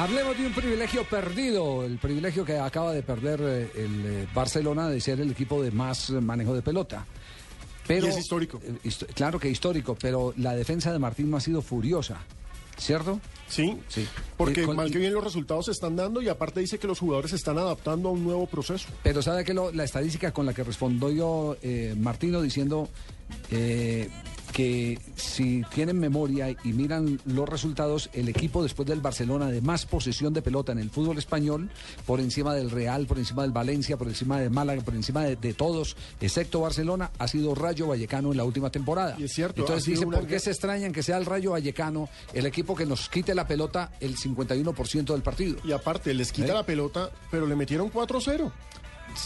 Hablemos de un privilegio perdido, el privilegio que acaba de perder eh, el eh, Barcelona de ser el equipo de más manejo de pelota. Pero, Y es histórico. eh, claro que histórico, pero la defensa de Martín no ha sido furiosa, ¿cierto? Sí, Sí. porque Eh, con- mal que bien los resultados se están dando y aparte dice que los jugadores se están adaptando a un nuevo proceso. Pero sabe que lo- la estadística con la que respondió yo, eh, Martino, diciendo eh, que si tienen memoria y miran los resultados, el equipo después del Barcelona de más posesión de pelota en el fútbol español, por encima del Real, por encima del Valencia, por encima de Málaga, por encima de, de todos, excepto Barcelona, ha sido Rayo Vallecano en la última temporada. Y es cierto, Entonces ha sido dice, una ¿por qué se extrañan que sea el Rayo Vallecano el equipo que nos quite la pelota el 51% del partido? Y aparte les quita ¿Eh? la pelota, pero le metieron 4-0.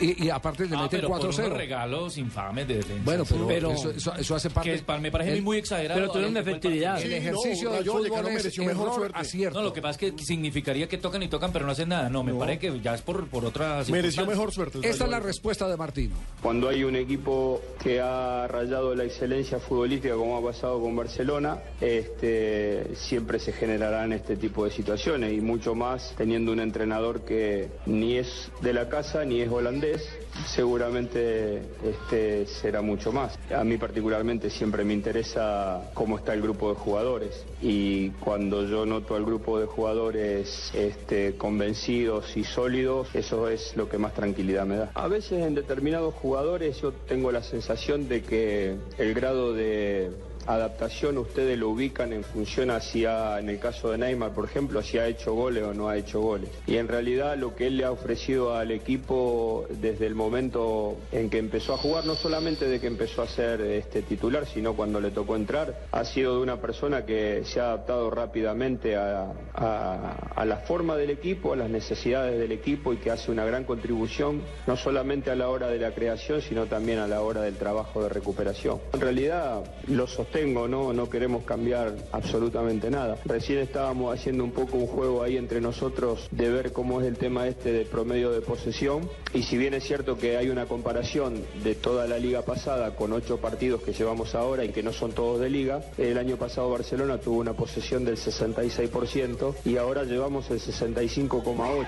Y, y aparte le Ah, meten pero por 4-0. unos regalos infames de defensa. Bueno, pero, Pero- eso, eso- eso hace parte. que me parece el- muy exagerado. pero tuvieron fue el efectividad. El ejercicio no, del es mereció mejor error, suerte. acierto. No, lo que pasa es que significaría que tocan y tocan, pero no hacen nada. No, me No. parece que ya es por, por otra Mereció mejor suerte. Esta es la respuesta de Martino. Cuando hay un equipo que ha rayado la excelencia futbolística como ha pasado con Barcelona, este, siempre se generarán este tipo de situaciones y mucho más teniendo un entrenador que ni es de la casa ni es holandés, seguramente este, será mucho más. A mí particularmente siempre me interesa cómo está el grupo de jugadores y cuando yo noto al grupo de jugadores este, convencidos y sólidos, eso es lo que más tranquilidad me da. A veces en determinados jugadores yo tengo la sensación de que el grado de adaptación ustedes lo ubican en función hacia, en el caso de Neymar, por ejemplo, si ha hecho goles o no ha hecho goles. Y en realidad lo que él le ha ofrecido al equipo desde el momento en que empezó a jugar, no solamente de que empezó a ser este, titular, sino cuando le tocó entrar, ha sido de una persona que se ha adaptado rápidamente a, a- a la forma del equipo, a las necesidades del equipo y que hace una gran contribución, no solamente a la hora de la creación, sino también a la hora del trabajo de recuperación. En realidad lo ¿no? Queremos cambiar absolutamente nada. Recién estábamos haciendo un poco un juego ahí entre nosotros de ver cómo es el tema este de promedio de posesión. Y si bien es cierto que hay una comparación de toda la liga pasada con ocho partidos que llevamos ahora y que no son todos de liga, el año pasado Barcelona tuvo una posesión del 66% y ahora llevamos el 65,8%.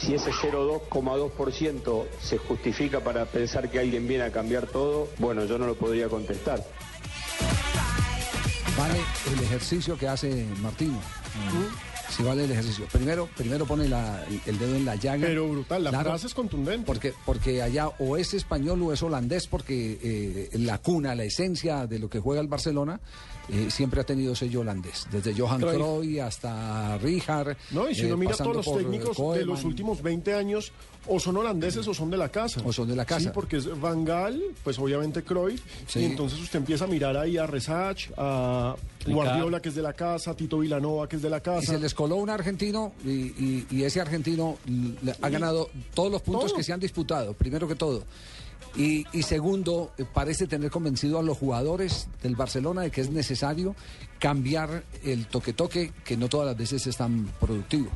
Si ese 0,2% se justifica para pensar que alguien viene a cambiar todo, bueno, yo no lo podría contestar. Vale el ejercicio que hace Martino. Si vale el ejercicio. Primero, primero pone la- el dedo en la llaga. Pero brutal, la Claro, frase es contundente. Porque, porque allá o es español o es holandés, porque eh, la cuna, la esencia de lo que juega el Barcelona, eh, siempre ha tenido sello holandés. Desde Johan Cruyff. Hasta Rijkaard. No, y si eh, uno mira pasando todos los eh, técnicos de los últimos 20 años, o son holandeses o son de la casa. O son de la casa. Sí, porque es Van Gaal, pues obviamente Cruyff, Sí. y entonces usted empieza a mirar ahí a Resach, a Guardiola, que es de la casa, Tito Vilanova, que es de la Y casa. se les coló un argentino y, y- y ese argentino ha ganado todos los puntos Todo. que se han disputado, primero que todo. Y, y segundo, eh, parece tener convencido a los jugadores del Barcelona de que es necesario cambiar el toque-toque, que no todas las veces es tan productivo.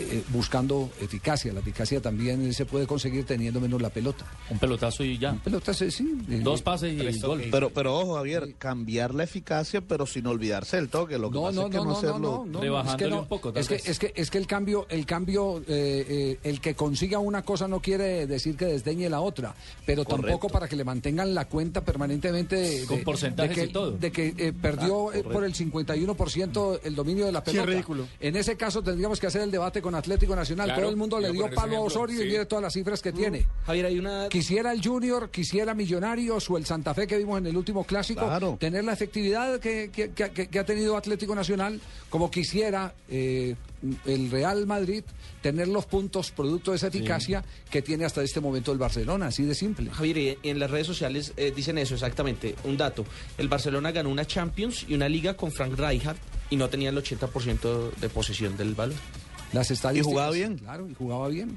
Eh, buscando eficacia. La eficacia también se puede conseguir teniendo menos la pelota. Un pelotazo y ya. Pelota, sí, sí. Dos pases y gol. Pero, pero ojo, Javier, cambiar la eficacia, pero sin olvidarse el toque. Lo que No, pasa no, es que no, no, hacerlo. no, no, Rebajándole es que no, un poco, tal Es que, es que es que el cambio, el cambio, eh, eh, el que consiga una cosa no quiere decir que desdeñe la otra, pero tampoco para que le mantengan la cuenta permanentemente de, Con porcentajes de que, y todo. de que eh, perdió eh, por el 51% el dominio de la pelota. ridículo. En ese caso tendríamos que hacer el debate con Atlético Nacional. Claro, Todo el mundo le dio palo a Osorio y mire todas las cifras que tiene. Javier, hay una... Quisiera el Junior, quisiera Millonarios o el Santa Fe que vimos en el último clásico, Claro. tener la efectividad que, que- que- que- que ha tenido Atlético Nacional, como quisiera eh, el Real Madrid tener los puntos producto de esa eficacia que tiene hasta este momento el Barcelona, así de simple. Javier, y en las redes sociales eh, dicen eso exactamente. Un dato. El Barcelona ganó una Champions y una Liga con Frank Rijkaard y no tenía el 80% de posesión del balón. Las estadísticas. jugaba bien. Claro, y jugaba bien.